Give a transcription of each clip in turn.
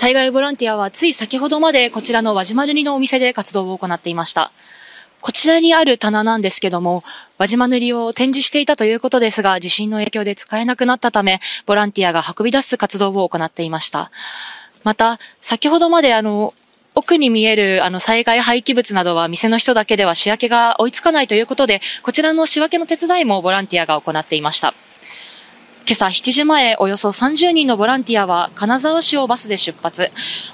災害ボランティアはつい先ほどまでこちらの輪島塗のお店で活動を行っていました。こちらにある棚なんですけども、輪島塗を展示していたということですが、地震の影響で使えなくなったため、ボランティアが運び出す活動を行っていました。また、先ほどまであの、奥に見えるあの災害廃棄物などは店の人だけでは仕分けが追いつかないということで、こちらの仕分けの手伝いもボランティアが行っていました。今朝7時前、およそ30人のボランティアは金沢市をバスで出発。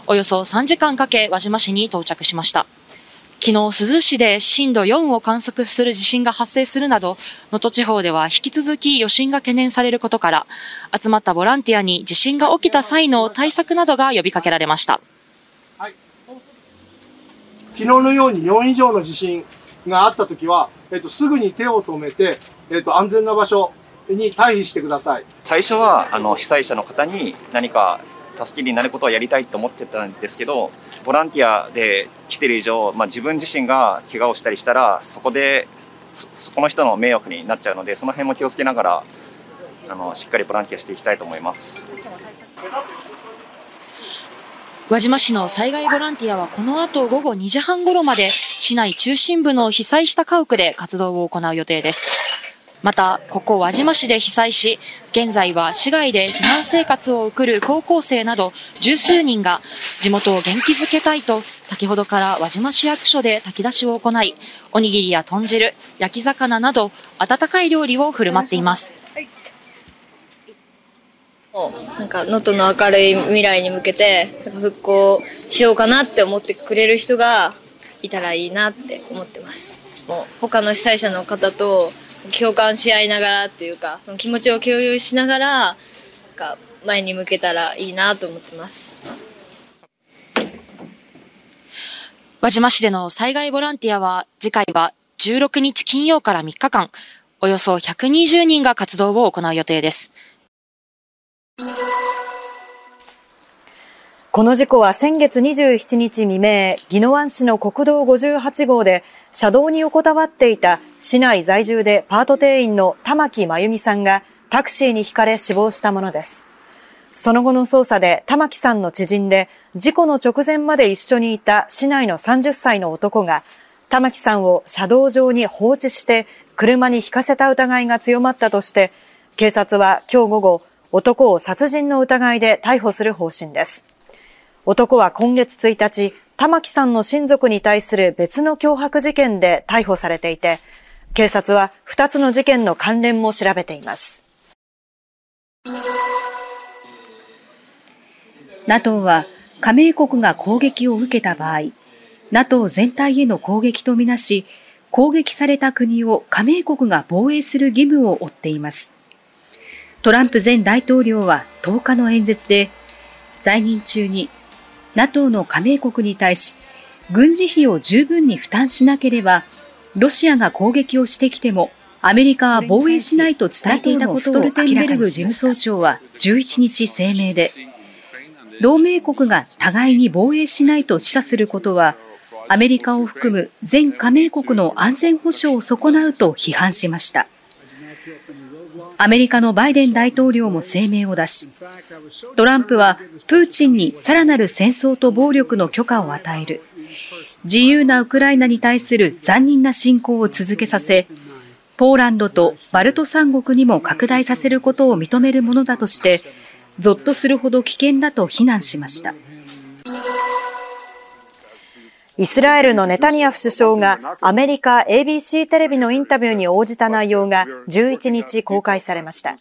およそ3時間かけ輪島市に到着しました。昨日、珠洲市で震度4を観測する地震が発生するなど、能登地方では引き続き余震が懸念されることから、集まったボランティアに地震が起きた際の対策などが呼びかけられました。昨日のように4以上の地震があったときは、えっと、すぐに手を止めて、えっと、安全な場所に退避してください。最初は、あの、被災者の方に何か助けになることはやりたいと思ってたんですけど、ボランティアで来てる以上、まあ、自分自身が怪我をしたりしたらそこでそこの人の迷惑になっちゃうのでその辺も気をつけながらあのしっかりボランティアしていきたいと思います。輪島市の災害ボランティアはこの後午後2時半頃まで市内中心部の被災した家屋で活動を行う予定です。また、ここ輪島市で被災し、現在は市外で避難生活を送る高校生など十数人が地元を元気づけたいと、先ほどから輪島市役所で炊き出しを行い、おにぎりや豚汁、焼き魚など温かい料理を振る舞っています。なんか能登の明るい未来に向けて復興しようかなって思ってくれる人がいたらいいなって思ってます。もう他の被災者の方と共感し合いながらっていうか、その気持ちを共有しながら、なんか前に向けたらいいなと思ってます。輪島市での災害ボランティアは、次回は16日金曜から3日間、およそ120人が活動を行う予定です。この事故は先月27日未明、宜野湾市の国道58号で車道に横たわっていた市内在住でパート店員の玉木真由美さんがタクシーにひかれ死亡したものです。その後の捜査で玉木さんの知人で事故の直前まで一緒にいた市内の30歳の男が玉木さんを車道上に放置して車に引かせた疑いが強まったとして警察は今日午後男を殺人の疑いで逮捕する方針です。男は今月1日、玉木さんの親族に対する別の脅迫事件で逮捕されていて、警察は2つの事件の関連も調べています。NATO は加盟国が攻撃を受けた場合、NATO 全体への攻撃とみなし、攻撃された国を加盟国が防衛する義務を負っています。トランプ前大統領は10日の演説で、在任中に NATO の加盟国に対し、軍事費を十分に負担しなければ、ロシアが攻撃をしてきても、アメリカは防衛しないと伝えていたことをストルテンベルグ事務総長は11日声明で、同盟国が互いに防衛しないと示唆することは、アメリカを含む全加盟国の安全保障を損なうと批判しました。アメリカのバイデン大統領も声明を出し、トランプはプーチンにさらなる戦争と暴力の許可を与える、自由なウクライナに対する残忍な侵攻を続けさせ、ポーランドとバルト三国にも拡大させることを認めるものだとして、ゾッとするほど危険だと非難しました。イスラエルのネタニヤフ首相がアメリカ ABC テレビのインタビューに応じた内容が11日公開されました。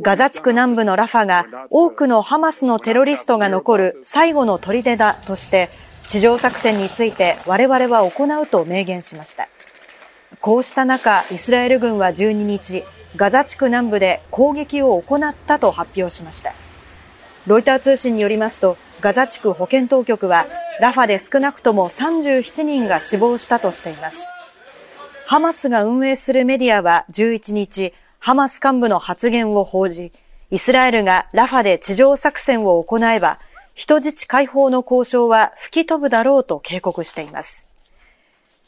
ガザ地区南部のラファが多くのハマスのテロリストが残る最後の砦だとして地上作戦について我々は行うと明言しました。こうした中、イスラエル軍は12日、ガザ地区南部で攻撃を行ったと発表しました。ロイター通信によりますと、ガザ地区保健当局は、ラファで少なくとも37人が死亡したとしています。ハマスが運営するメディアは11日、ハマス幹部の発言を報じ、イスラエルがラファで地上作戦を行えば、人質解放の交渉は吹き飛ぶだろうと警告しています。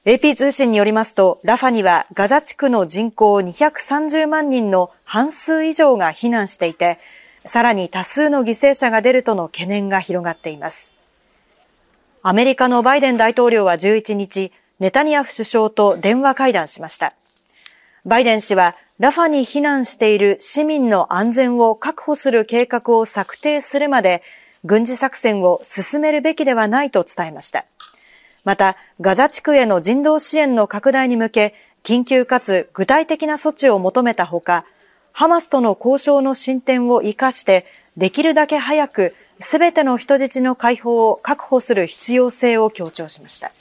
AP 通信によりますと、ラファにはガザ地区の人口230万人の半数以上が避難していて、さらに多数の犠牲者が出るとの懸念が広がっています。アメリカのバイデン大統領は11日、ネタニヤフ首相と電話会談しました。バイデン氏は、ラファに避難している市民の安全を確保する計画を策定するまで、軍事作戦を進めるべきではないと伝えました。また、ガザ地区への人道支援の拡大に向け、緊急かつ具体的な措置を求めたほか、ハマスとの交渉の進展を活かして、できるだけ早くすべての人質の解放を確保する必要性を強調しました。